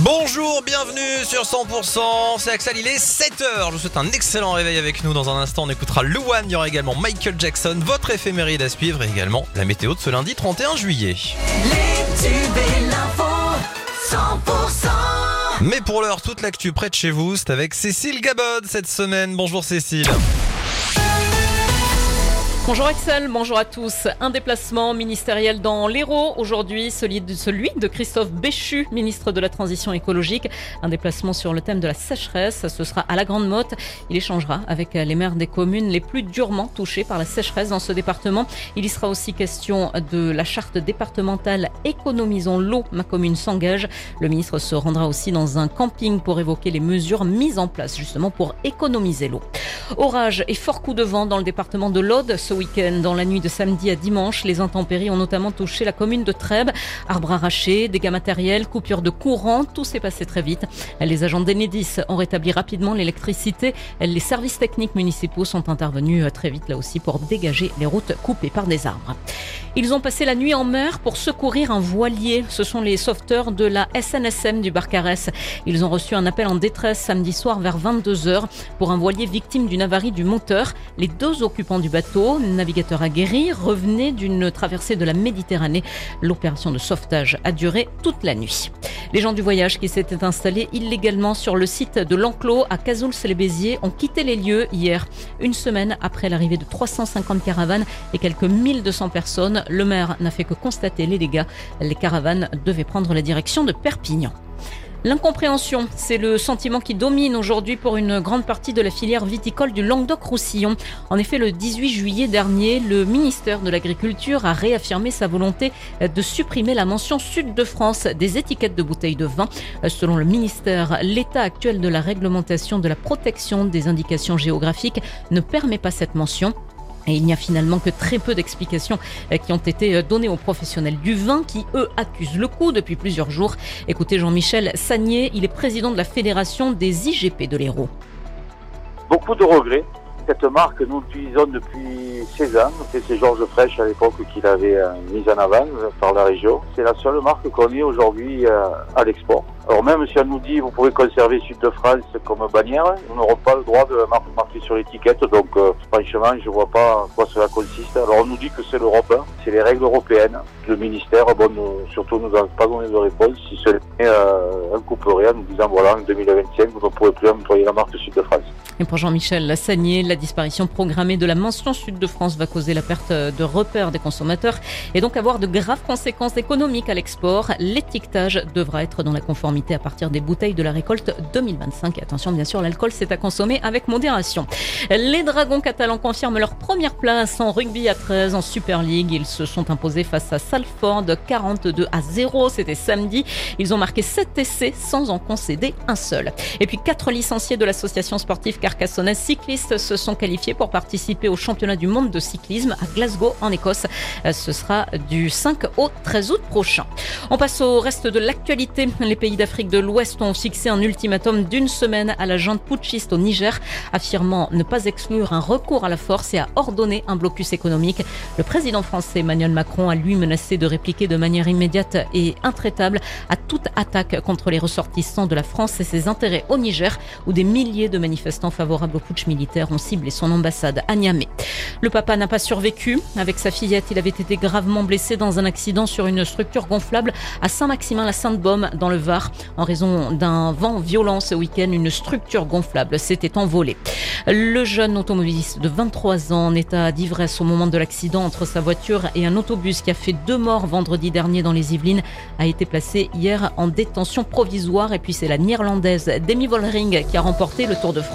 Bonjour, bienvenue sur 100%, c'est Axel, il est 7h, je vous souhaite un excellent réveil avec nous, dans un instant on écoutera Luan, il y aura également Michael Jackson, votre éphéméride à suivre et également la météo de ce lundi 31 juillet. Les tubes et l'info, 100%. Mais pour l'heure, toute l'actu près de chez vous, c'est avec Cécile Gabod cette semaine. Bonjour Cécile. Bonjour Axel, bonjour à tous. Un déplacement ministériel dans l'Hérault aujourd'hui, celui de, Christophe Béchu, ministre de la Transition écologique. Un déplacement sur le thème de la sécheresse, ce sera à la Grande Motte. Il échangera avec les maires des communes les plus durement touchées par la sécheresse dans ce département. Il y sera aussi question de la charte départementale Économisons l'eau, ma commune s'engage. Le ministre se rendra aussi dans un camping pour évoquer les mesures mises en place justement pour économiser l'eau. Orage et fort coup de vent dans le département de l'Aude Dans la nuit de samedi à dimanche, les intempéries ont notamment touché la commune de Trèbes. Arbres arrachés, dégâts matériels, coupures de courant, tout s'est passé très vite. Les agents d'Enedis ont rétabli rapidement l'électricité. Les services techniques municipaux sont intervenus très vite là aussi pour dégager les routes coupées par des arbres. Ils ont passé la nuit en mer pour secourir un voilier. Ce sont les sauveteurs de la SNSM du Barcarès. Ils ont reçu un appel en détresse samedi soir vers 22h pour un voilier victime d'une avarie du moteur. Les deux occupants du bateau, navigateurs aguerris, revenaient d'une traversée de la Méditerranée. L'opération de sauvetage a duré toute la nuit. Les gens du voyage qui s'étaient installés illégalement sur le site de l'enclos à Cazouls-les-Béziers ont quitté les lieux hier, une semaine après l'arrivée de 350 caravanes et quelques 1200 personnes. Le maire n'a fait que constater les dégâts. Les caravanes devaient prendre la direction de Perpignan. L'incompréhension, c'est le sentiment qui domine aujourd'hui pour une grande partie de la filière viticole du Languedoc-Roussillon. En effet, le 18 juillet dernier, le ministère de l'Agriculture a réaffirmé sa volonté de supprimer la mention Sud de France des étiquettes de bouteilles de vin. Selon le ministère, l'état actuel de la réglementation de la protection des indications géographiques ne permet pas cette mention. Et il n'y a finalement que très peu d'explications euh, qui ont été euh, données aux professionnels du vin qui, eux, accusent le coup depuis plusieurs jours. Écoutez Jean-Michel Sagnier, il est président de la Fédération des IGP de l'Hérault. Beaucoup de regrets. Cette marque, nous l'utilisons depuis 16 ans. C'est Georges Fraîche à l'époque qui l'avait euh, mise en avant par la région. C'est la seule marque qu'on aujourd'hui à l'export. Alors même si on nous dit vous pouvez conserver Sud de France comme bannière, nous n'aurons pas le droit de marquer sur l'étiquette. Donc euh, franchement, je vois pas en quoi cela consiste. Alors on nous dit que c'est l'Europe, hein. c'est les règles européennes. Le ministère, bon, nous, surtout nous a pas donné de réponse. Si ce n'est euh, un couperet en nous disant voilà en 2025 vous ne pourrez plus employer la marque Sud de France. Et pour Jean-Michel Lassagnier, la disparition programmée de la mention Sud de France va causer la perte de repères des consommateurs et donc avoir de graves conséquences économiques à l'export. L'étiquetage devra être dans la conformité à partir des bouteilles de la récolte 2025. Et attention, bien sûr, l'alcool, c'est à consommer avec modération. Les Dragons catalans confirment leur première place en rugby à 13 en Super League. Ils se sont imposés face à Salford 42 à 0. C'était samedi. Ils ont marqué 7 essais sans en concéder un seul. Et puis quatre licenciés de l'association sportive carcassonnaise cyclistes se sont qualifiés pour participer au championnat du monde de cyclisme à Glasgow en Écosse. Ce sera du 5 au 13 août prochain. On passe au reste de l'actualité. Les pays d'Afrique de l'Ouest ont fixé un ultimatum d'une semaine à la junte putschiste au Niger, affirmant ne pas exclure un recours à la force et à ordonner un blocus économique. Le président français Emmanuel Macron a lui menacé de répliquer de manière immédiate et intraitable à toute attaque contre les ressortissants de la France et ses intérêts au Niger, où des milliers de manifestants favorables au putsch militaire ont ciblé son ambassade à Niamey. Le papa n'a pas survécu. Avec sa fillette, il avait été gravement blessé dans un accident sur une structure gonflable à Saint-Maximin-la-Sainte-Baume, dans le Var. En raison d'un vent violent ce week-end, une structure gonflable s'était envolée. Le jeune automobiliste de 23 ans en état d'ivresse au moment de l'accident entre sa voiture et un autobus qui a fait deux morts vendredi dernier dans les Yvelines a été placé hier en détention provisoire. Et puis c'est la néerlandaise Demi Vollering qui a remporté le Tour de France.